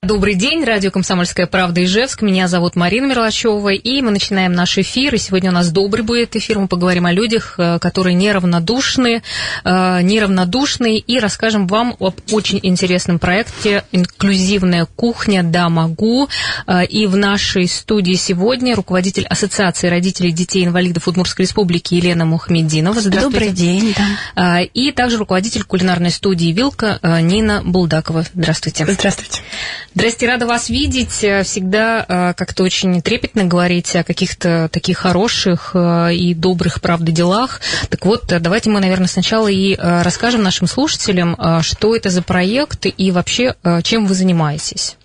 Добрый день, радио «Комсомольская правда» Ижевск. Меня зовут Марина Мерлачева, и мы начинаем наш эфир. И сегодня у нас добрый будет эфир. Мы поговорим о людях, э, которые неравнодушны, э, неравнодушны, и расскажем вам об очень интересном проекте «Инклюзивная кухня. Да, могу». Э, и в нашей студии сегодня руководитель Ассоциации родителей детей-инвалидов Удмуртской республики Елена Мухамединова. Добрый день. Да. И также руководитель кулинарной студии «Вилка» Нина Булдакова. Здравствуйте. Здравствуйте. Здрасте, рада вас видеть. Э, всегда э, как-то очень трепетно говорить о каких-то таких хороших э, и добрых, правда, делах. Так вот, давайте мы, наверное, сначала и расскажем нашим слушателям, что это за проект и вообще, чем вы занимаетесь.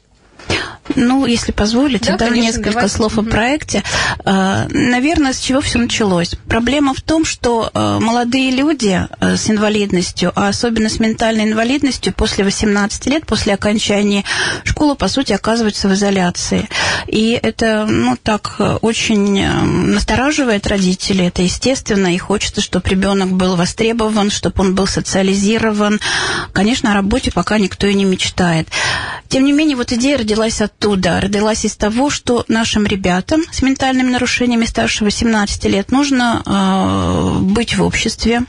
Ну, если позволите, да, да конечно, несколько давайте. слов о проекте. А, наверное, с чего все началось? Проблема в том, что а, молодые люди а, с инвалидностью, а особенно с ментальной инвалидностью, после 18 лет, после окончания школы, по сути, оказываются в изоляции. И это, ну, так очень настораживает родителей. Это естественно, и хочется, чтобы ребенок был востребован, чтобы он был социализирован. Конечно, о работе пока никто и не мечтает. Тем не менее, вот идея родилась от оттуда родилась из того, что нашим ребятам с ментальными нарушениями старше 18 лет нужно э, быть в обществе,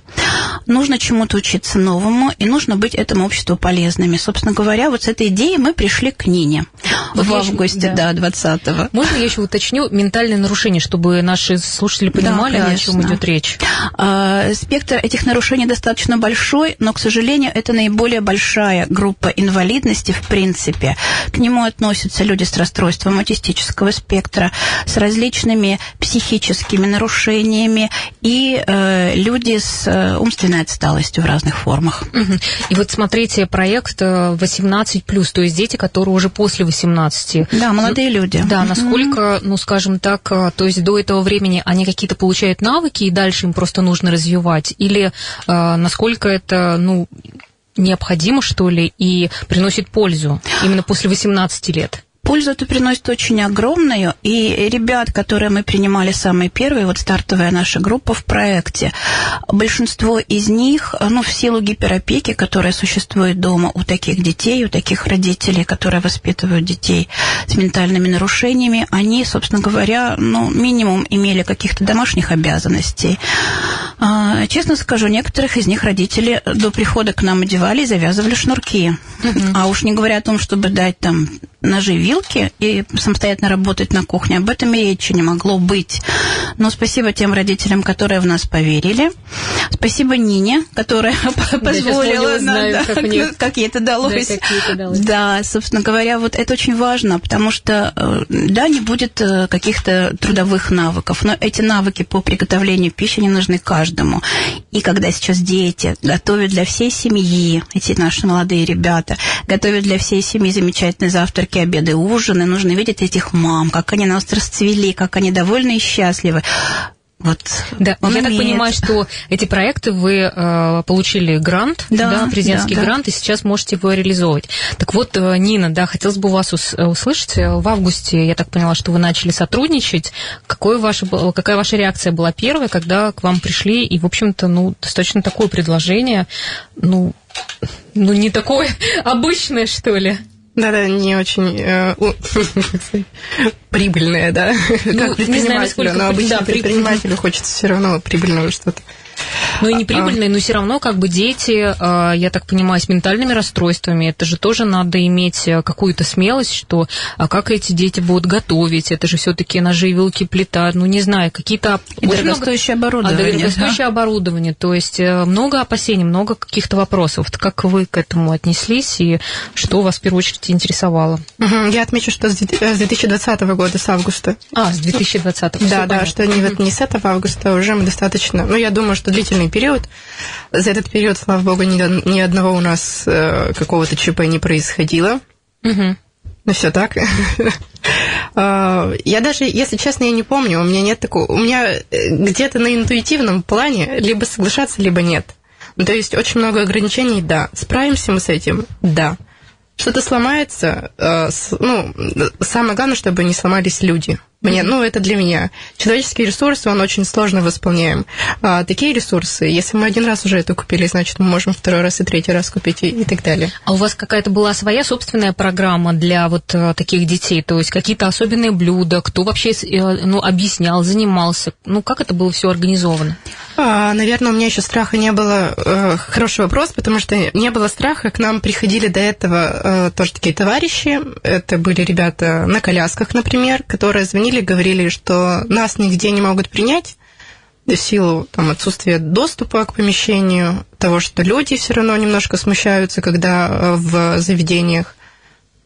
нужно чему-то учиться новому, и нужно быть этому обществу полезными. Собственно говоря, вот с этой идеей мы пришли к Нине вот в августе, еще, да, да 20-го. Можно я еще уточню ментальные нарушения, чтобы наши слушатели понимали, да, о чем идет речь? А, спектр этих нарушений достаточно большой, но, к сожалению, это наиболее большая группа инвалидности в принципе. К нему относятся люди с расстройством аутистического спектра, с различными психическими нарушениями и э, люди с э, умственной отсталостью в разных формах. И вот смотрите, проект 18+, э, то есть дети, которые уже после 18. Да, молодые люди. Да, насколько, ну, скажем так, э, то есть до этого времени они какие-то получают навыки, и дальше им просто нужно развивать? Или э, насколько это, ну, необходимо, что ли, и приносит пользу именно после 18 лет? Пользу это приносит очень огромную, и ребят, которые мы принимали самые первые, вот стартовая наша группа в проекте, большинство из них, ну, в силу гиперопеки, которая существует дома у таких детей, у таких родителей, которые воспитывают детей с ментальными нарушениями, они, собственно говоря, ну, минимум имели каких-то домашних обязанностей. А, честно скажу, некоторых из них родители до прихода к нам одевали и завязывали шнурки. Mm-hmm. А уж не говоря о том, чтобы дать там ножи, вилки и самостоятельно работать на кухне. Об этом и речи не могло быть. Но спасибо тем родителям, которые в нас поверили. Спасибо Нине, которая позволила нам, да, как, мне... как ей это далось. Да, это далось. да, собственно говоря, вот это очень важно, потому что, э, да, не будет э, каких-то трудовых навыков, но эти навыки по приготовлению пищи не нужны каждому. И когда сейчас дети готовят для всей семьи, эти наши молодые ребята, готовят для всей семьи замечательные завтраки, завтраки, обеды, ужины. Нужно видеть этих мам, как они нас расцвели, как они довольны и счастливы. Вот да, я умеет. так понимаю, что эти проекты вы э, получили грант, да, да президентский да, грант, да. и сейчас можете его реализовывать. Так вот, э, Нина, да, хотелось бы вас ус- услышать. В августе, я так поняла, что вы начали сотрудничать. Какое ваше, какая ваша реакция была первая, когда к вам пришли, и, в общем-то, ну, достаточно такое предложение, ну, ну, не такое обычное, что ли? Да-да, не очень э, прибыльное, да, ну, как предпринимателю, знаю, но обычно да, предпринимателю хочется все равно прибыльного что-то. Ну и неприбыльные, а. но все равно как бы дети, а, я так понимаю, с ментальными расстройствами, это же тоже надо иметь э, какую-то смелость, что а как эти дети будут готовить, это же все-таки ножи, вилки, плита, ну не знаю, какие-то... И дорогостоящее много... оборудование. А, дорогостоящее да? оборудование, то есть э, много опасений, много каких-то вопросов. Как вы к этому отнеслись и что вас в первую очередь интересовало? Угу. Я отмечу, что с 2020 года, с августа. А, с 2020. Да, да, что не, не с этого августа уже мы достаточно... Ну, я думаю, что длительный период. За этот период, слава богу, ни, ни одного у нас э, какого-то ЧП не происходило. Угу. Ну, все так. А, я даже, если честно, я не помню, у меня нет такого... У меня э, где-то на интуитивном плане либо соглашаться, либо нет. Ну, то есть очень много ограничений, да. Справимся мы с этим? Да. что-то сломается, э, ну, самое главное, чтобы не сломались люди. Мне, ну, это для меня. Человеческие ресурсы, он очень сложно восполняем. А такие ресурсы, если мы один раз уже это купили, значит, мы можем второй раз и третий раз купить и, и так далее. А у вас какая-то была своя собственная программа для вот а, таких детей? То есть какие-то особенные блюда? Кто вообще э, ну, объяснял, занимался? Ну, как это было все организовано? А, наверное, у меня еще страха не было. Э, хороший вопрос, потому что не было страха. К нам приходили до этого э, тоже такие товарищи. Это были ребята на колясках, например, которые звонили, говорили, что нас нигде не могут принять в силу там, отсутствия доступа к помещению, того, что люди все равно немножко смущаются, когда э, в заведениях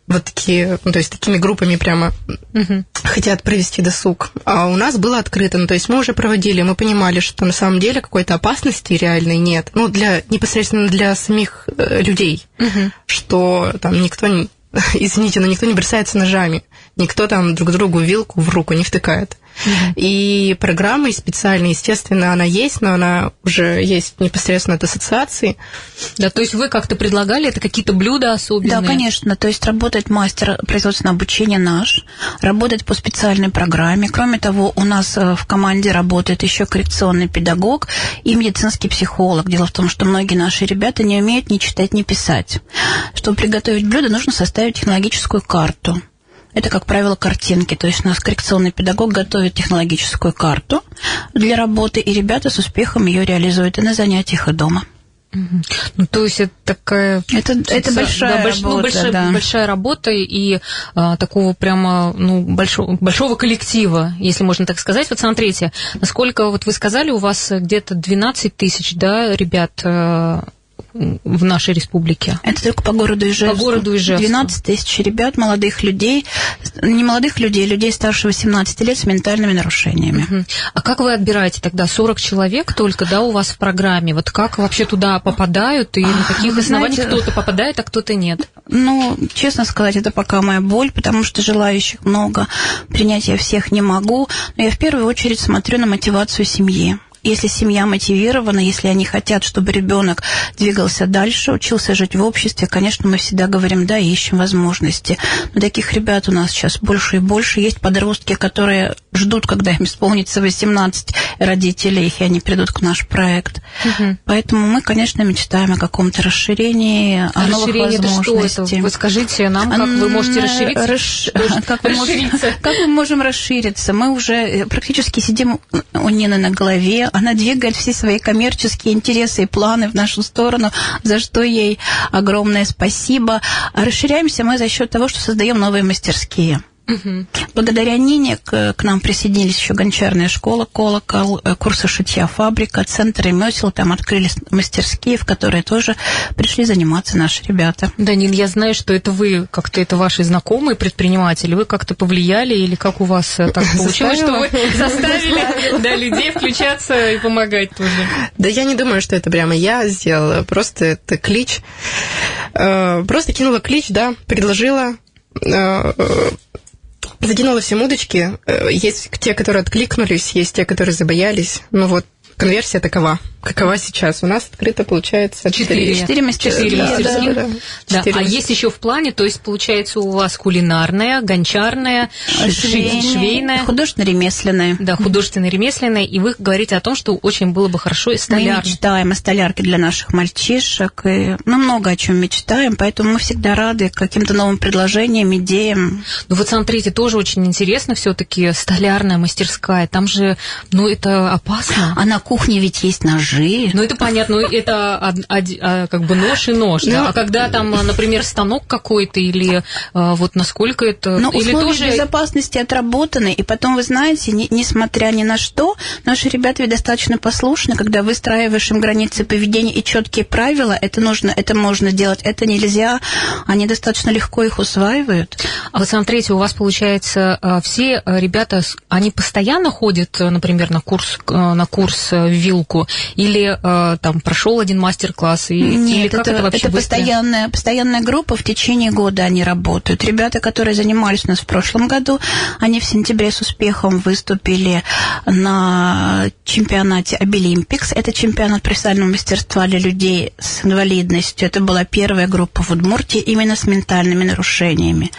вот такие, ну, то есть такими группами прямо угу. хотят провести досуг. А у нас было открыто, ну, то есть мы уже проводили, мы понимали, что на самом деле какой-то опасности реальной нет, ну, для, непосредственно для самих э, людей, угу. что там никто не, извините, но никто не бросается ножами, никто там друг другу вилку в руку не втыкает. И программа специальная, естественно, она есть, но она уже есть непосредственно от ассоциации. Да, то есть вы как-то предлагали это какие-то блюда особенные? Да, конечно. То есть работает мастер производственного обучения наш, работает по специальной программе. Кроме того, у нас э, в команде работает еще коррекционный педагог и медицинский психолог. Дело в том, что многие наши ребята не умеют ни читать, ни писать. Чтобы приготовить блюдо, нужно составить технологическую карту. Это, как правило, картинки. То есть у нас коррекционный педагог готовит технологическую карту для работы, и ребята с успехом ее реализуют и на занятиях, и дома. Ну, то есть это такая... Это, это большая, да, больш, ну, работа, ну, большая, да. большая работа и а, такого прямо ну, большого, большого коллектива, если можно так сказать. Вот смотрите, насколько вот вы сказали, у вас где-то 12 тысяч да, ребят а, в нашей республике? Это только по городу Ижевску. По городу Ижевску. 12 тысяч ребят, молодых людей, не молодых людей, людей старше 18 лет с ментальными нарушениями. Угу. А как вы отбираете тогда 40 человек только, да, у вас в программе? Вот как вообще туда попадают и на каких вы основаниях знаете, кто-то попадает, а кто-то нет? Ну, честно сказать, это пока моя боль, потому что желающих много, принять я всех не могу. Но я в первую очередь смотрю на мотивацию семьи если семья мотивирована, если они хотят, чтобы ребенок двигался дальше, учился жить в обществе, конечно, мы всегда говорим, да, ищем возможности. Но таких ребят у нас сейчас больше и больше. Есть подростки, которые ждут, когда им исполнится 18 родителей, и они придут к наш проект. Угу. Поэтому мы, конечно, мечтаем о каком-то расширении, о расширение новых возможностях. Это что? Вы скажите нам, как вы можете расшириться? Расш... Как, мы можем... как мы можем расшириться? Мы уже э, практически сидим у Нины на голове, она двигает все свои коммерческие интересы и планы в нашу сторону, за что ей огромное спасибо. Расширяемся мы за счет того, что создаем новые мастерские. Угу. Благодаря Нине к, к нам присоединились еще гончарная школа «Колокол», э, курсы шитья «Фабрика», центр ремесел. Там открылись мастерские, в которые тоже пришли заниматься наши ребята. Да, Нин, я знаю, что это вы, как-то это ваши знакомые предприниматели, вы как-то повлияли или как у вас э, так получилось, что вы заставили да, людей включаться и помогать тоже? Да я не думаю, что это прямо я сделала, просто это клич. Э, просто кинула клич, да, предложила Закинула все удочки. Э, есть те, которые откликнулись, есть те, которые забоялись. Ну вот, конверсия такова. Какова сейчас? У нас открыто получается четыре. Четыре мастерские. Да, мастерские. Да, да, да. А есть еще в плане, то есть получается у вас кулинарная, гончарная, швейная, швейная. Художественно-ремесленная. Да, художественно-ремесленная. И вы говорите о том, что очень было бы хорошо и столярной. Мы мечтаем о столярке для наших мальчишек. И мы много о чем мечтаем, поэтому мы всегда рады каким-то новым предложениям, идеям. Ну вот смотрите, тоже очень интересно все-таки столярная мастерская. Там же, ну это опасно. А на кухне ведь есть ножи ножи. Ну, это понятно, ну, это а, как бы нож и нож. Ну, а когда там, например, станок какой-то или а, вот насколько это... Ну, или условия тоже... безопасности отработаны, и потом, вы знаете, не, несмотря ни на что, наши ребята ведь достаточно послушны, когда выстраиваешь им границы поведения и четкие правила, это нужно, это можно делать, это нельзя, они достаточно легко их усваивают. А вот смотрите, у вас, получается, а, все ребята, они постоянно ходят, например, на курс, на курс в вилку, Или э, там прошел один мастер-класс? И, Нет, или как это, это вообще это постоянная, постоянная группа, в течение года они работают. Ребята, которые занимались у нас в прошлом году, они в сентябре с успехом выступили на чемпионате Обилимпикс. Это чемпионат профессионального мастерства для людей с инвалидностью. Это была первая группа в Удмуртии именно с ментальными нарушениями.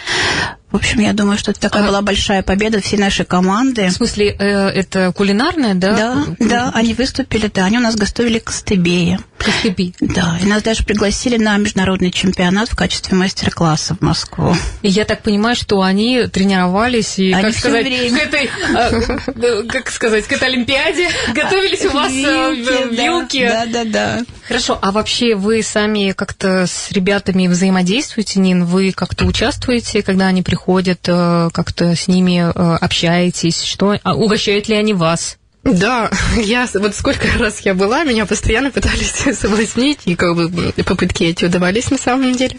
В общем, я думаю, что это такая а... была большая победа всей нашей команды. В смысле, э, это кулинарная, да? Да, да, они выступили, да, они у нас гостовили к Стебее. Костыби. Да, и нас даже пригласили на международный чемпионат в качестве мастер-класса в Москву. И я так понимаю, что они тренировались и, они как сказать, время. к этой, а, как сказать, к этой Олимпиаде готовились у вас э, в Вилке. Да, да, да. Хорошо, а вообще вы сами как-то с ребятами взаимодействуете, Нин? Вы как-то участвуете, когда они приходят, э, как-то с ними э, общаетесь? Что, а угощают ли они вас? Да, я вот сколько раз я была, меня постоянно пытались соблазнить, и как бы попытки эти удавались на самом деле.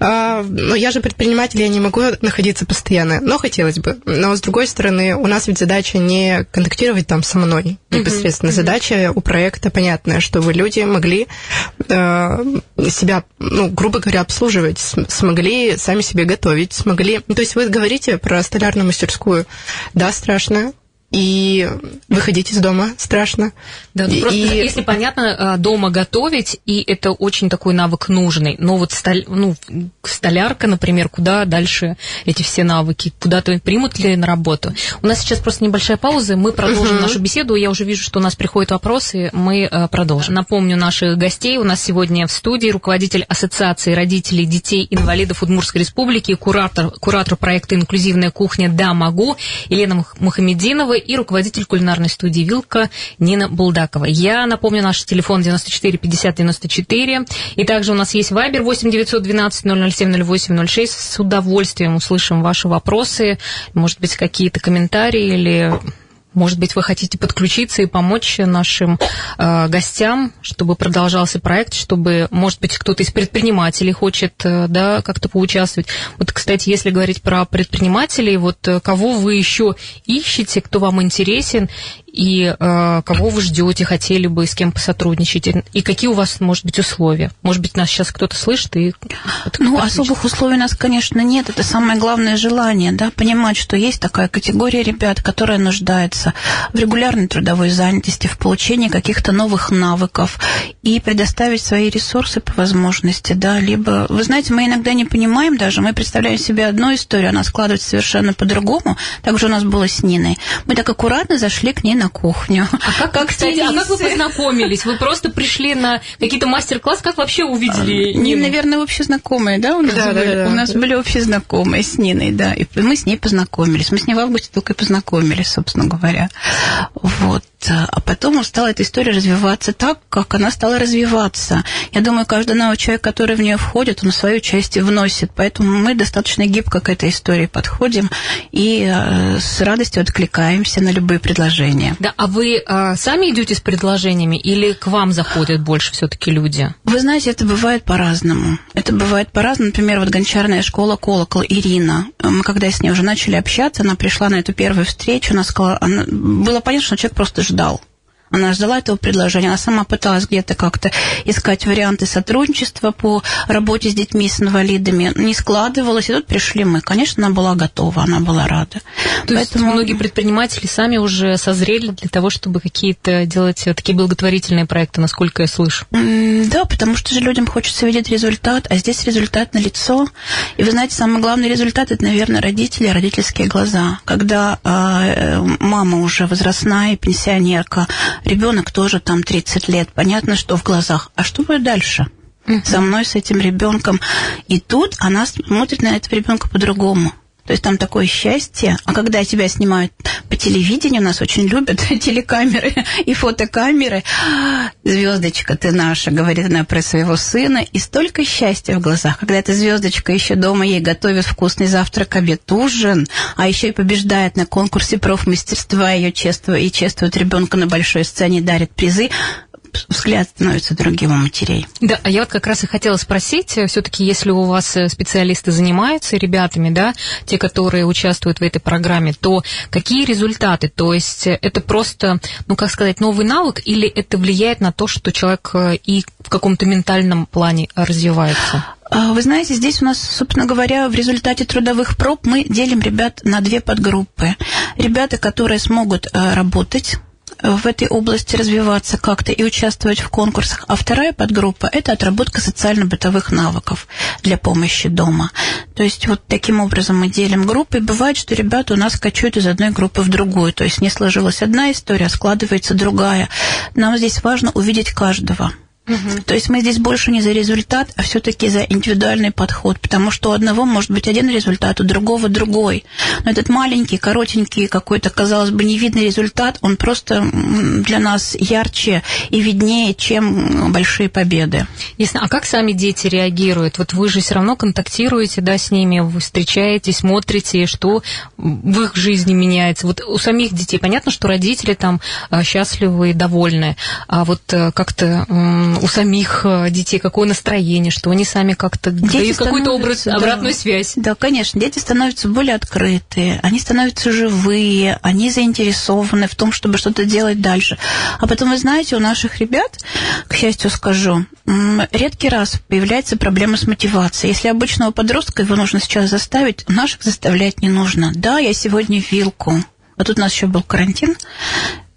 А, но я же предприниматель, я не могу находиться постоянно, но хотелось бы. Но с другой стороны, у нас ведь задача не контактировать там со мной непосредственно. Uh-huh, Задача у проекта понятная, чтобы люди могли э, себя, ну, грубо говоря, обслуживать, смогли сами себе готовить, смогли... То есть вы говорите про столярную мастерскую. Да, страшно, и выходить из дома страшно. Да, ну, просто, и... если понятно, а, дома готовить, и это очень такой навык нужный. Но вот столь, ну, столярка, например, куда дальше эти все навыки? Куда-то примут ли на работу? У нас сейчас просто небольшая пауза, мы продолжим uh-huh. нашу беседу. Я уже вижу, что у нас приходят вопросы, мы а, продолжим. Напомню наших гостей. У нас сегодня в студии руководитель Ассоциации родителей детей инвалидов Удмуртской Республики, куратор, куратор проекта «Инклюзивная кухня Да, могу» Елена Мухамединова и руководитель кулинарной студии «Вилка» Нина Булдакова. Я напомню, наш телефон 94 50 94. И также у нас есть Вайбер 8 912 007 08 06. С удовольствием услышим ваши вопросы, может быть, какие-то комментарии или может быть, вы хотите подключиться и помочь нашим э, гостям, чтобы продолжался проект, чтобы, может быть, кто-то из предпринимателей хочет э, да, как-то поучаствовать. Вот, кстати, если говорить про предпринимателей, вот э, кого вы еще ищете, кто вам интересен, и э, кого вы ждете, хотели бы, с кем посотрудничать, и какие у вас, может быть, условия? Может быть, нас сейчас кто-то слышит и... Ну, особых условий у нас, конечно, нет. Это самое главное желание, да, понимать, что есть такая категория ребят, которая нуждается в регулярной трудовой занятости, в получении каких-то новых навыков и предоставить свои ресурсы по возможности, да, либо, вы знаете, мы иногда не понимаем даже, мы представляем себе одну историю, она складывается совершенно по-другому, так же у нас было с Ниной. Мы так аккуратно зашли к ней на кухню. А как, как кстати, а как вы познакомились? Вы просто пришли на какие-то мастер-классы, как вообще увидели Нину? Нина, наверное, общие знакомые, да, у нас да, были? Да, да, у нас да. были общие знакомые с Ниной, да, и мы с ней познакомились. Мы с ней в августе только и познакомились, собственно говоря. Вот. А потом стала эта история развиваться так, как она стала развиваться. Я думаю, каждый новый человек, который в нее входит, он свою часть вносит. Поэтому мы достаточно гибко к этой истории подходим и э, с радостью откликаемся на любые предложения. Да, а вы а, сами идете с предложениями или к вам заходят больше все-таки люди? Вы знаете, это бывает по-разному. Это бывает по-разному. Например, вот гончарная школа «Колокол» Ирина. Мы когда с ней уже начали общаться, она пришла на эту первую встречу, она сказала, она, было понятно, что человек просто ждал. Она ждала этого предложения, она сама пыталась где-то как-то искать варианты сотрудничества по работе с детьми с инвалидами. Не складывалось, и тут пришли мы. Конечно, она была готова, она была рада. То Поэтому... есть многие предприниматели сами уже созрели для того, чтобы какие-то делать такие благотворительные проекты, насколько я слышу? Да, потому что же людям хочется видеть результат, а здесь результат на лицо. И вы знаете, самый главный результат это, наверное, родители, родительские глаза. Когда э, мама уже возрастная, пенсионерка, ребенок тоже там 30 лет, понятно, что в глазах. А что будет дальше? Со мной, с этим ребенком. И тут она смотрит на этого ребенка по-другому. То есть там такое счастье. А когда тебя снимают по телевидению, нас очень любят телекамеры и фотокамеры. Звездочка ты наша, говорит она про своего сына. И столько счастья в глазах. Когда эта звездочка еще дома ей готовит вкусный завтрак, обед, ужин, а еще и побеждает на конкурсе профмастерства, ее чествует и чествует ребенка на большой сцене, дарит призы взгляд становится другим у матерей. Да, а я вот как раз и хотела спросить, э, все-таки, если у вас э, специалисты занимаются ребятами, да, те, которые участвуют в этой программе, то какие результаты? То есть э, это просто, ну, как сказать, новый навык, или это влияет на то, что человек и в каком-то ментальном плане развивается? А, вы знаете, здесь у нас, собственно говоря, в результате трудовых проб мы делим ребят на две подгруппы. Ребята, которые смогут работать в этой области развиваться как-то и участвовать в конкурсах. А вторая подгруппа – это отработка социально-бытовых навыков для помощи дома. То есть вот таким образом мы делим группы. Бывает, что ребята у нас качают из одной группы в другую. То есть не сложилась одна история, а складывается другая. Нам здесь важно увидеть каждого. Угу. То есть мы здесь больше не за результат, а все-таки за индивидуальный подход, потому что у одного может быть один результат, у другого другой. Но этот маленький, коротенький, какой-то, казалось бы, невидный результат, он просто для нас ярче и виднее, чем большие победы. Ясно. А как сами дети реагируют? Вот вы же все равно контактируете, да, с ними, вы встречаетесь, смотрите, что в их жизни меняется. Вот у самих детей понятно, что родители там э, счастливы и довольны, а вот э, как-то у самих э, детей, какое настроение, что они сами как-то дают какой-то образ, да, обратную связь. Да, конечно, дети становятся более открытые, они становятся живые, они заинтересованы в том, чтобы что-то делать дальше. А потом, вы знаете, у наших ребят, к счастью скажу, редкий раз появляется проблема с мотивацией. Если обычного подростка его нужно сейчас заставить, наших заставлять не нужно. Да, я сегодня вилку. А тут у нас еще был карантин,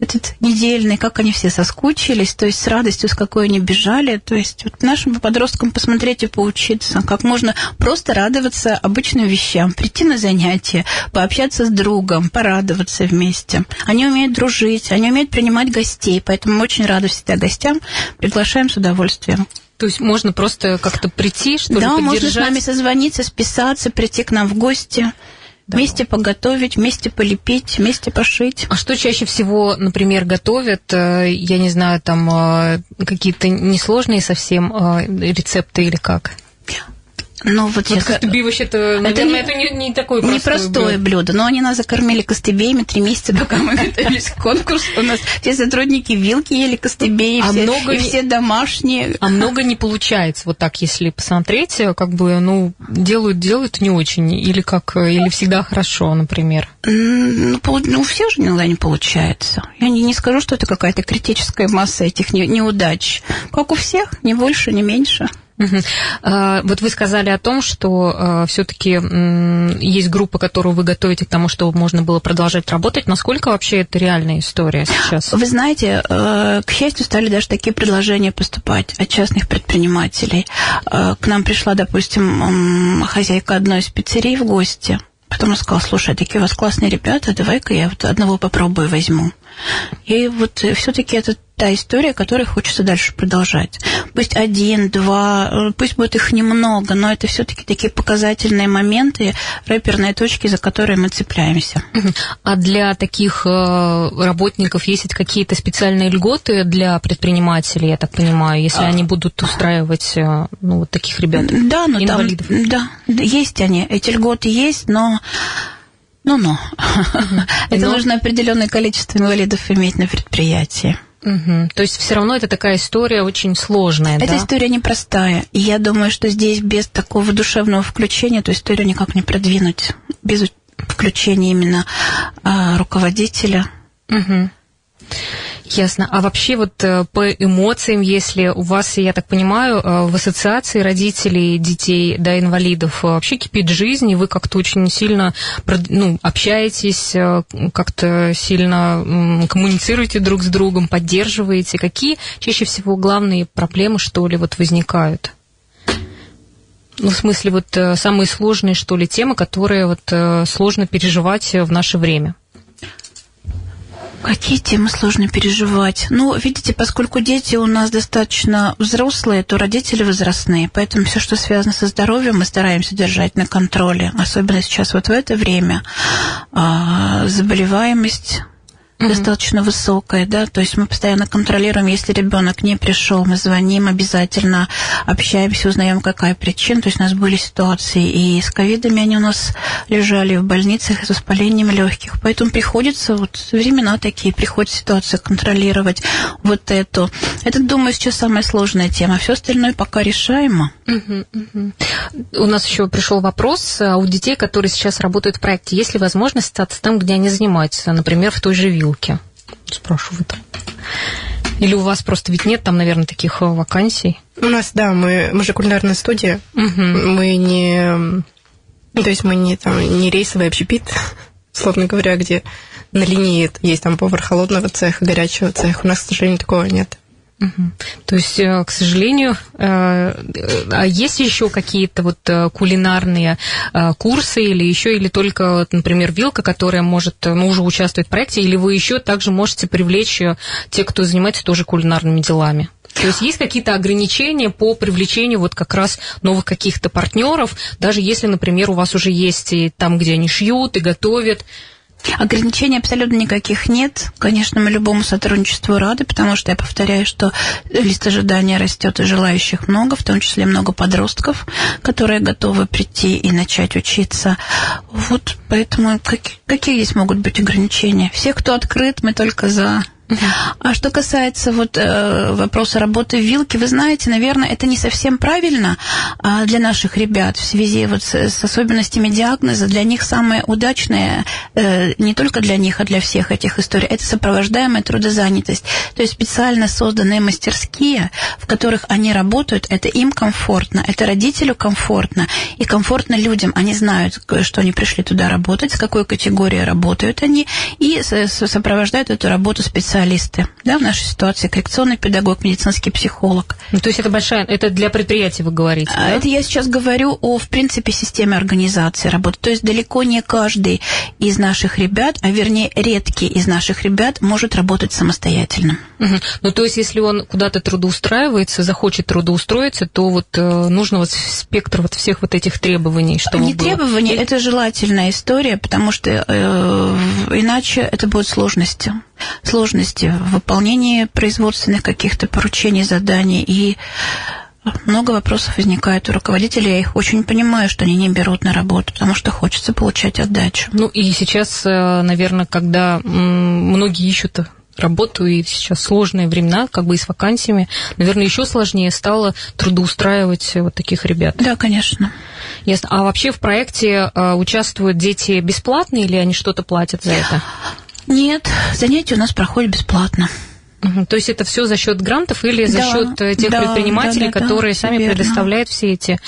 этот недельный, как они все соскучились, то есть с радостью, с какой они бежали. То есть вот нашим подросткам посмотреть и поучиться, как можно просто радоваться обычным вещам, прийти на занятия, пообщаться с другом, порадоваться вместе. Они умеют дружить, они умеют принимать гостей, поэтому мы очень рады всегда гостям, приглашаем с удовольствием. То есть можно просто как-то прийти, что да, ли, поддержать? можно с нами созвониться, списаться, прийти к нам в гости. Да. Вместе поготовить, вместе полепить, вместе пошить. А что чаще всего, например, готовят, э, я не знаю, там э, какие-то несложные совсем э, рецепты или как? Ну, вот вот костыби вообще-то, наверное, это, не, это не, не такое простое Непростое блюдо. блюдо, но они нас закормили костыбеями три месяца, пока мы готовились к конкурсу. У нас все сотрудники вилки ели костыбей, а все, много и все домашние. А много не получается, вот так, если посмотреть, как бы, ну, делают, делают не очень, или как, или всегда хорошо, например. Ну, ну у всех же иногда не получается. Я не, не скажу, что это какая-то критическая масса этих неудач. Как у всех, не больше, не меньше. А, вот вы сказали о том, что а, все-таки есть группа, которую вы готовите к тому, чтобы можно было продолжать работать. Насколько вообще это реальная история сейчас? Вы знаете, э, к счастью, стали даже такие предложения поступать от частных предпринимателей. Э, к нам пришла, допустим, хозяйка одной из пиццерий в гости. Потом она сказала, слушай, такие у вас классные ребята, давай-ка я вот одного попробую возьму. И вот э, все-таки это та история, которую хочется дальше продолжать. Пусть один, два, э, пусть будет их немного, но это все-таки такие показательные моменты, рэперные точки, за которые мы цепляемся. А для таких э, работников есть какие-то специальные льготы для предпринимателей, я так понимаю, если а... они будут устраивать ну, вот таких ребят, да, но инвалидов? Там, да, есть они, эти льготы есть, но ну-ну. Это нужно определенное количество инвалидов иметь на предприятии. Угу. То есть все равно это такая история очень сложная, Эта да? история непростая. И я думаю, что здесь без такого душевного включения эту историю никак не продвинуть. Без включения именно а, руководителя. Угу. Ясно. А вообще вот э, по эмоциям, если у вас, я так понимаю, э, в ассоциации родителей детей, да, инвалидов, э, вообще кипит жизнь, и вы как-то очень сильно ну, общаетесь, как-то сильно коммуницируете друг с другом, поддерживаете. Какие чаще всего главные проблемы, что ли, вот возникают? Ну, в смысле, вот самые сложные, что ли, темы, которые вот сложно переживать в наше время? Какие темы сложно переживать? Ну, видите, поскольку дети у нас достаточно взрослые, то родители возрастные, поэтому все, что связано со здоровьем, мы стараемся держать на контроле. Особенно сейчас вот в это время а, заболеваемость угу. достаточно высокая, да, то есть мы постоянно контролируем, если ребенок не пришел, мы звоним обязательно, общаемся, узнаем, какая причина. То есть у нас были ситуации и с ковидами они у нас лежали в больницах с воспалением легких, поэтому приходится вот времена такие, приходится ситуацию контролировать вот эту. Это, думаю, сейчас самая сложная тема. Все остальное пока решаемо. Угу, угу. У нас еще пришел вопрос а у детей, которые сейчас работают в проекте. Есть ли возможность остаться там, где они занимаются, например, в той же вилке? Спрашивают. Или у вас просто ведь нет там, наверное, таких э, вакансий? У нас, да, мы, мы же кулинарная студия. Угу. Мы не... То есть мы не, там, не рейсовый общепит, условно говоря, где на линии есть там повар холодного цеха, горячего цеха. У нас, к сожалению, такого нет. То есть, э, к сожалению, э, а есть еще какие-то вот э, кулинарные курсы или еще, или только, например, вилка, которая может, ну, уже участвует в проекте, или вы еще также можете привлечь тех, кто занимается тоже кулинарными делами? То есть есть какие-то ограничения по привлечению вот как раз новых каких-то партнеров, даже если, например, у вас уже есть и там, где они шьют и готовят, Ограничений абсолютно никаких нет. Конечно, мы любому сотрудничеству рады, потому что я повторяю, что лист ожидания растет и желающих много, в том числе много подростков, которые готовы прийти и начать учиться. Вот поэтому какие здесь могут быть ограничения? Все, кто открыт, мы только за. А что касается вот э, вопроса работы в вилке, вы знаете, наверное, это не совсем правильно э, для наших ребят в связи вот с, с особенностями диагноза. Для них самое удачное, э, не только для них, а для всех этих историй, это сопровождаемая трудозанятость. То есть специально созданные мастерские, в которых они работают, это им комфортно, это родителю комфортно и комфортно людям. Они знают, что они пришли туда работать, с какой категорией работают они, и сопровождают эту работу специально специалисты, да, в нашей ситуации, коррекционный педагог, медицинский психолог. Ну, то есть это большая, это для предприятий вы говорите, а, да? Это я сейчас говорю о, в принципе, системе организации работы. То есть далеко не каждый из наших ребят, а вернее редкий из наших ребят может работать самостоятельно. Угу. Ну, то есть если он куда-то трудоустраивается, захочет трудоустроиться, то вот э, нужно вот спектр вот всех вот этих требований, что Не было. требования, это желательная история, потому что э, иначе это будут сложности сложности в выполнении производственных каких-то поручений, заданий. И много вопросов возникает у руководителей. Я их очень понимаю, что они не берут на работу, потому что хочется получать отдачу. Ну и сейчас, э, наверное, когда многие ищут работу, и сейчас сложные времена, как бы и с вакансиями, наверное, еще сложнее стало трудоустраивать вот таких ребят. Да, конечно. Ясно. А вообще в проекте э, участвуют дети бесплатно или они что-то платят за это? Нет, занятия у нас проходят бесплатно. То есть это все за счет грантов или за да, счет э, тех да, предпринимателей, да, да, которые да, сами верно. предоставляют все эти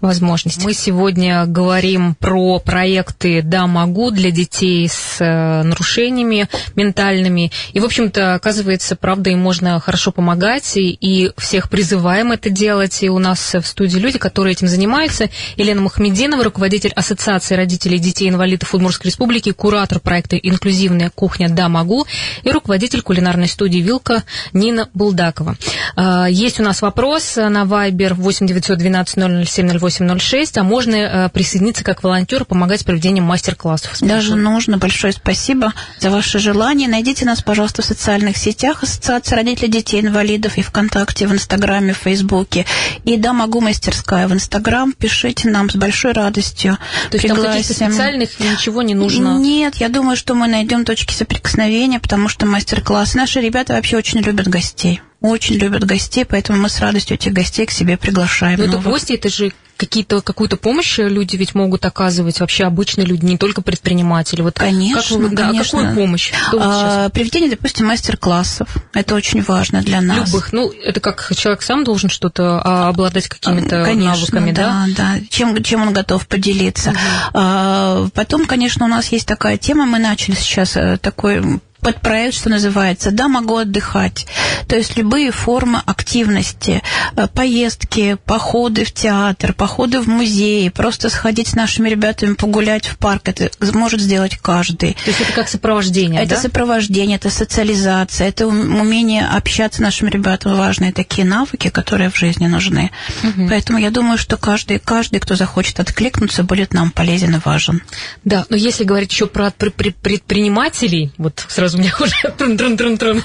возможности? Мы сегодня говорим про проекты «Да, могу» для детей с э, нарушениями ментальными. И, в общем-то, оказывается, правда, им можно хорошо помогать, и, и всех призываем это делать. И у нас в студии люди, которые этим занимаются. Елена Махмединова, руководитель Ассоциации родителей детей-инвалидов Удмуртской Республики, куратор проекта «Инклюзивная кухня «Да, могу» и руководитель кулинарной студии «Вилл Вилка Нина Булдакова. А, есть у нас вопрос на Viber 8 912 007 0806. А можно э, присоединиться как волонтер, помогать проведением мастер-классов? Даже нужно. Большое спасибо за ваше желание. Найдите нас, пожалуйста, в социальных сетях Ассоциация родителей детей-инвалидов и ВКонтакте, в Инстаграме, в Фейсбуке. И да, могу мастерская в Инстаграм. Пишите нам с большой радостью. То есть Пригласим. там каких-то специальных ничего не нужно? Нет, я думаю, что мы найдем точки соприкосновения, потому что мастер-класс. Наши ребята вообще очень любят гостей. Очень любят гостей, поэтому мы с радостью этих гостей к себе приглашаем. Но это гости, это же какие-то, какую-то помощь люди ведь могут оказывать, вообще обычные люди, не только предприниматели. Вот конечно, как вы, да, конечно. какую помощь? А, приведение, допустим, мастер-классов. Это очень важно для нас. Любых. Ну, это как человек сам должен что-то а, обладать какими-то конечно, навыками, да? Да, да. Чем, чем он готов поделиться. Угу. А, потом, конечно, у нас есть такая тема, мы начали сейчас э, такой под проект, что называется, да, могу отдыхать. То есть любые формы активности, э, поездки, походы в театр, походы в музей, просто сходить с нашими ребятами погулять в парк, это может сделать каждый. То есть это как сопровождение, Это да? сопровождение, это социализация, это умение общаться с нашими ребятами, важные такие навыки, которые в жизни нужны. Угу. Поэтому я думаю, что каждый, каждый, кто захочет откликнуться, будет нам полезен и важен. Да, но если говорить еще про предпринимателей, вот сразу сразу у меня уже трун-трун-трун-трун.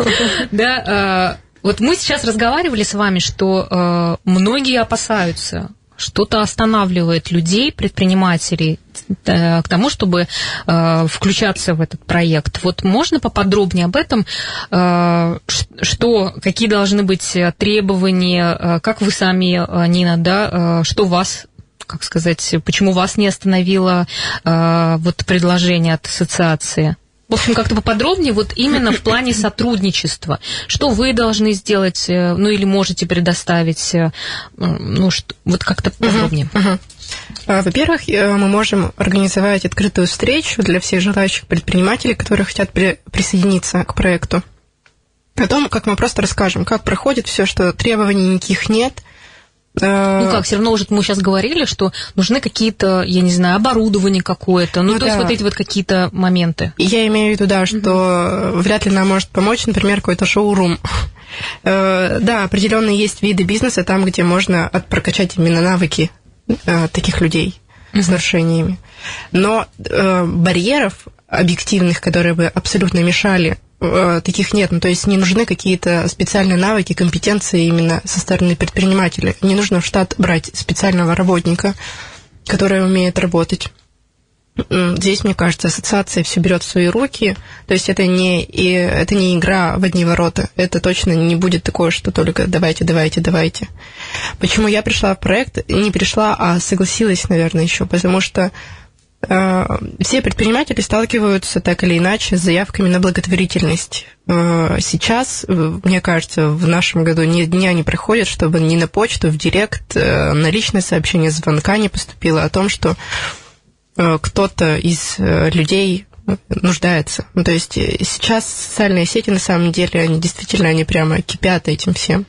Да, вот мы сейчас разговаривали с вами, что многие опасаются что-то останавливает людей, предпринимателей э, к тому, чтобы э, включаться в этот проект. Вот можно поподробнее об этом, что, какие должны быть требования, как вы сами, Нина, да, что вас как сказать, почему вас не остановило вот предложение от ассоциации? В общем, как-то поподробнее, вот именно в плане сотрудничества. Что вы должны сделать, э, ну или можете предоставить, э, ну, что, вот как-то. Uh-huh, uh-huh. Во-первых, э, мы можем организовать открытую встречу для всех желающих предпринимателей, которые хотят при- присоединиться к проекту. Потом, как мы просто расскажем, как проходит все, что требований никаких нет – ну как, все равно уже мы сейчас говорили, что нужны какие-то, я не знаю, оборудование какое-то, ну, ну то да. есть вот эти вот какие-то моменты. Я имею в виду, да, что угу. вряд ли нам может помочь, например, какой-то шоу-рум. Э, да, определенные есть виды бизнеса там, где можно прокачать именно навыки э, таких людей с нарушениями. Но э, барьеров объективных, которые бы абсолютно мешали Э, таких нет. Ну, то есть не нужны какие-то специальные навыки, компетенции именно со стороны предпринимателя. Не нужно в штат брать специального работника, который умеет работать. Здесь, мне кажется, ассоциация все берет в свои руки. То есть это не, и, это не игра в одни ворота. Это точно не будет такое, что только давайте, давайте, давайте. Почему я пришла в проект? Не пришла, а согласилась, наверное, еще. Потому что Э, все предприниматели сталкиваются так или иначе с заявками на благотворительность. Э, сейчас, мне кажется, в нашем году ни дня не проходит, чтобы ни на почту, в директ, э, на личное сообщение, звонка не поступило о том, что кто-то из людей нуждается. Ну, то есть сейчас социальные сети, на самом деле, они действительно, они прямо кипят этим всем.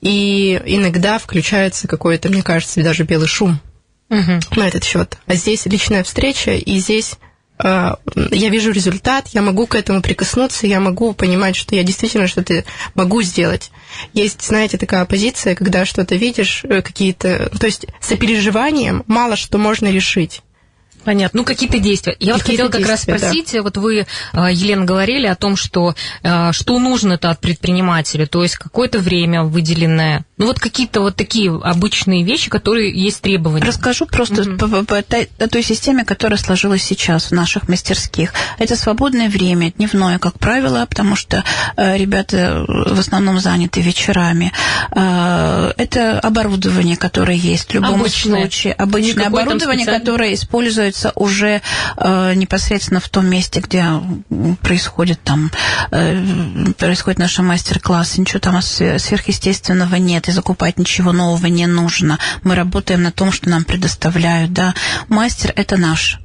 И иногда включается какой-то, мне кажется, даже белый шум угу. на этот счет. А здесь личная встреча, и здесь э, я вижу результат, я могу к этому прикоснуться, я могу понимать, что я действительно что-то могу сделать. Есть, знаете, такая позиция, когда что-то видишь, э, какие-то... То есть сопереживанием мало что можно решить. Понятно. Ну, какие-то действия. Я вот хотела как раз спросить, да. вот вы, э, Елена, говорили о том, что что нужно-то от предпринимателя, то есть какое-то время выделенное ну вот какие-то вот такие обычные вещи, которые есть требования. Расскажу просто mm-hmm. по, о той системе, которая сложилась сейчас в наших мастерских. Это свободное время, дневное, как правило, потому что э, ребята в основном заняты вечерами. Э, это оборудование, которое есть в любом обычное. случае. Обычное Никакое оборудование, которое используется уже э, непосредственно в том месте, где происходит там э, происходит наш мастер-класс. Ничего там сверхъестественного нет закупать ничего нового не нужно. Мы работаем на том, что нам предоставляют, да. Мастер – это наш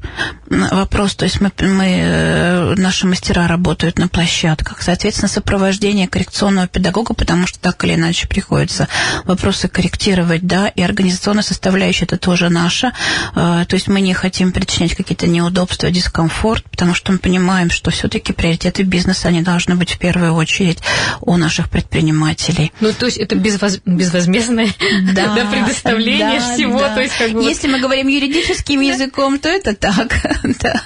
вопрос, то есть мы, мы, э, наши мастера работают на площадках. Соответственно, сопровождение коррекционного педагога, потому что так или иначе приходится вопросы корректировать, да, и организационная составляющая – это тоже наша. Э, то есть мы не хотим причинять какие-то неудобства, дискомфорт, потому что мы понимаем, что все-таки приоритеты бизнеса, они должны быть в первую очередь у наших предпринимателей. Ну, то есть это безвоз безвозмездное да, да, предоставление да, всего. Да. То есть, как бы, Если мы говорим юридическим языком, то это так. да.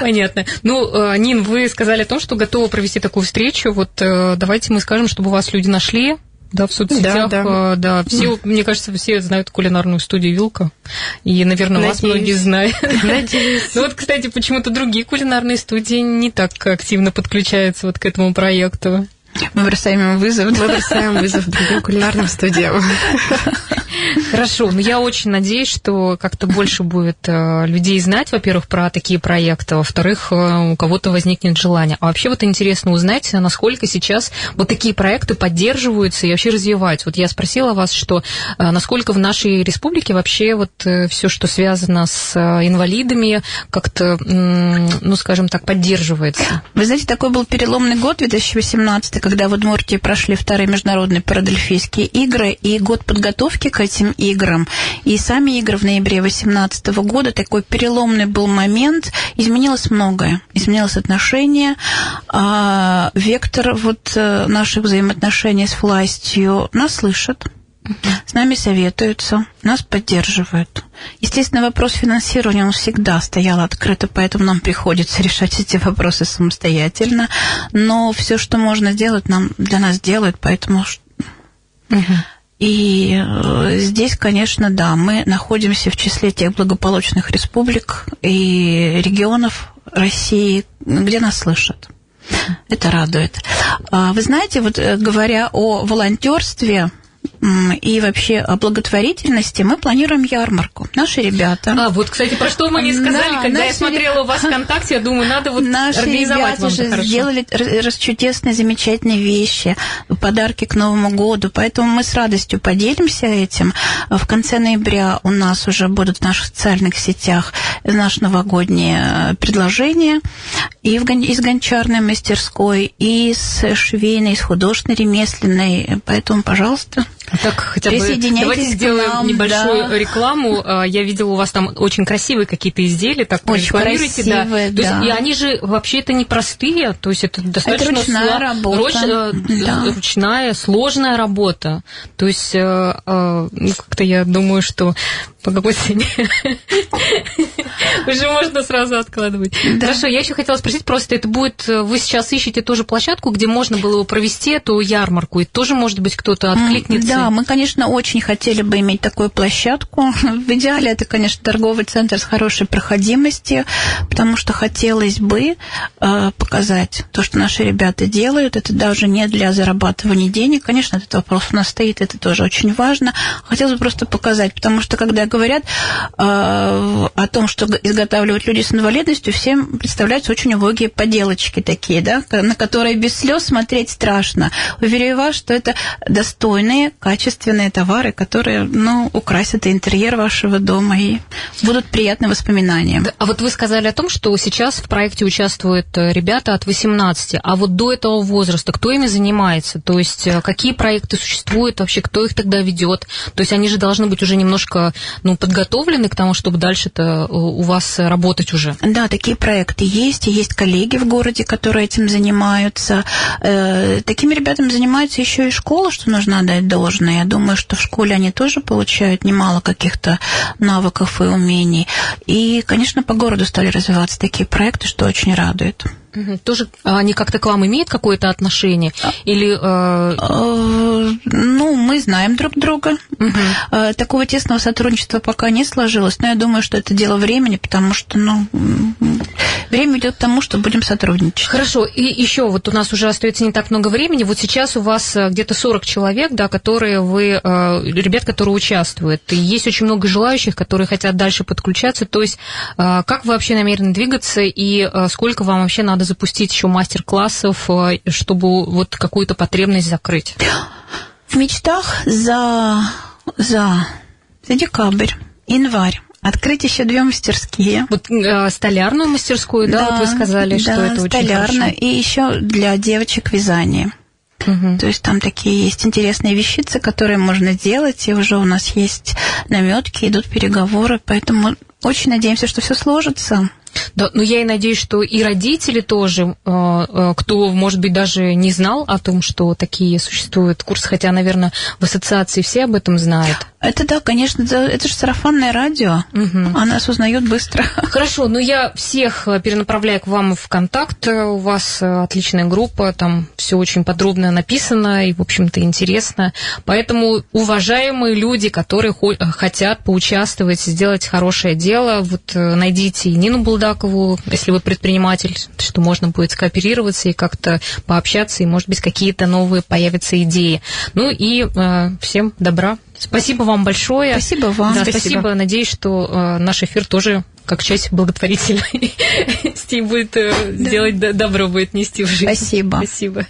Понятно. Ну, э, Нин, вы сказали о том, что готовы провести такую встречу. Вот э, давайте мы скажем, чтобы вас люди нашли. Да, в соцсетях, да, да. Э, да. Все, мне кажется, все знают кулинарную студию Вилка. И, наверное, Надеюсь. вас многие знают. Надеюсь. Ну вот, кстати, почему-то другие кулинарные студии не так активно подключаются вот к этому проекту. Мы бросаем им вызов. Мы бросаем вызов другим кулинарным студиям. Хорошо, но я очень надеюсь, что как-то больше будет э, людей знать, во-первых, про такие проекты, во-вторых, э, у кого-то возникнет желание. А вообще вот интересно узнать, насколько сейчас вот такие проекты поддерживаются и вообще развиваются. Вот я спросила вас, что э, насколько в нашей республике вообще вот все, что связано с инвалидами, как-то, ну, скажем так, поддерживается. Вы знаете, такой был переломный год, 2018, когда в Удмуртии прошли вторые международные парадельфийские игры, и год подготовки к этим играм. И сами игры в ноябре 2018 года, такой переломный был момент, изменилось многое. Изменилось отношение, а, вектор вот э, наших взаимоотношений с властью нас слышат, с нами советуются, нас поддерживают. Естественно, вопрос финансирования, он всегда стоял открыто, поэтому нам приходится решать эти вопросы самостоятельно. Но все, что можно сделать, нам для нас делают, поэтому... Угу. И э, здесь, конечно, да, мы находимся в числе тех благополучных республик и регионов России, где нас слышат. Это радует. А вы знаете, вот э, говоря о волонтерстве, и вообще о благотворительности мы планируем ярмарку. Наши ребята. А, вот, кстати, про что мы не сказали, да, когда я смотрела у вас ВКонтакте, я думаю, надо вот наши организовать ребята уже хорошо. сделали чудесные, замечательные вещи, подарки к Новому году, поэтому мы с радостью поделимся этим. В конце ноября у нас уже будут в наших социальных сетях наше новогоднее предложение и из гончарной мастерской, и из швейной, из художественной, ремесленной. Поэтому, пожалуйста, так хотя бы давайте сделаем нам, небольшую да. рекламу. А, я видела у вас там очень красивые какие-то изделия, так очень красивые, да. да. То есть, и они же вообще это не простые, то есть это достаточно это ручная сло... работа, Руч... Э, да. ручная сложная работа. То есть э, э, ну, как-то я думаю, что по какой цене? Уже можно сразу откладывать. Да. Хорошо, я еще хотела спросить, просто это будет, вы сейчас ищете тоже площадку, где можно было провести эту ярмарку, и тоже, может быть, кто-то откликнется? Да, мы, конечно, очень хотели бы иметь такую площадку. В идеале это, конечно, торговый центр с хорошей проходимостью, потому что хотелось бы э, показать то, что наши ребята делают. Это даже не для зарабатывания денег. Конечно, этот вопрос у нас стоит, это тоже очень важно. Хотелось бы просто показать, потому что, когда говорят э, о том, что изготавливают люди с инвалидностью, всем представляются очень убогие поделочки такие, да, на которые без слез смотреть страшно. Уверяю вас, что это достойные, качественные товары, которые, ну, украсят интерьер вашего дома и будут приятные воспоминания. А вот вы сказали о том, что сейчас в проекте участвуют э, ребята от 18, а вот до этого возраста кто ими занимается? То есть э, какие проекты существуют вообще, кто их тогда ведет? То есть они же должны быть уже немножко, ну, подготовлены к тому, чтобы дальше-то э, у вас работать уже? Да, такие проекты есть, есть коллеги в городе, которые этим занимаются. Такими ребятами занимается еще и школа, что нужно дать должное. Я думаю, что в школе они тоже получают немало каких-то навыков и умений. И, конечно, по городу стали развиваться такие проекты, что очень радует. Тоже они как-то к вам имеют какое-то отношение? Или, э... Э, ну, мы знаем друг друга. Угу. Такого тесного сотрудничества пока не сложилось, но я думаю, что это дело времени, потому что, ну, время идет к тому, что будем сотрудничать. Хорошо, и еще вот у нас уже остается не так много времени. Вот сейчас у вас э, где-то 40 человек, да, которые вы, ребят, которые участвуют. И есть очень много желающих, которые хотят дальше подключаться. То есть, как вы вообще намерены двигаться и сколько вам вообще надо надо запустить еще мастер-классов, э, чтобы вот какую-то потребность закрыть? В мечтах за, за, за декабрь, январь открыть еще две мастерские. Вот э, столярную мастерскую, да, да, вот вы сказали, да, что это очень хорошо. и еще для девочек вязание. Угу. То есть там такие есть интересные вещицы, которые можно делать, и уже у нас есть наметки, идут переговоры, поэтому очень надеемся, что все сложится. Да, но я и надеюсь, что и родители тоже, э, э, кто, может быть, даже не знал о том, что такие существуют курсы, хотя, наверное, в ассоциации все об этом знают. Это да, конечно, это же сарафанное радио. Угу. Она нас узнает быстро. Хорошо, но я всех э, перенаправляю к вам в контакт. У вас отличная группа, там все очень подробно написано и, в общем-то, интересно. Поэтому, уважаемые люди, которые хотят поучаствовать, сделать хорошее дело, вот найдите Нину Булдакову, Булдакову, если вы предприниматель, что можно будет скооперироваться и как-то пообщаться, и, может быть, какие-то новые появятся идеи. Ну и э, всем добра. Спасибо вам большое. Спасибо вам. Да, спасибо. спасибо. Надеюсь, что э, наш эфир тоже как часть благотворительной будет э, делать добро, будет нести в жизнь. Спасибо. Спасибо.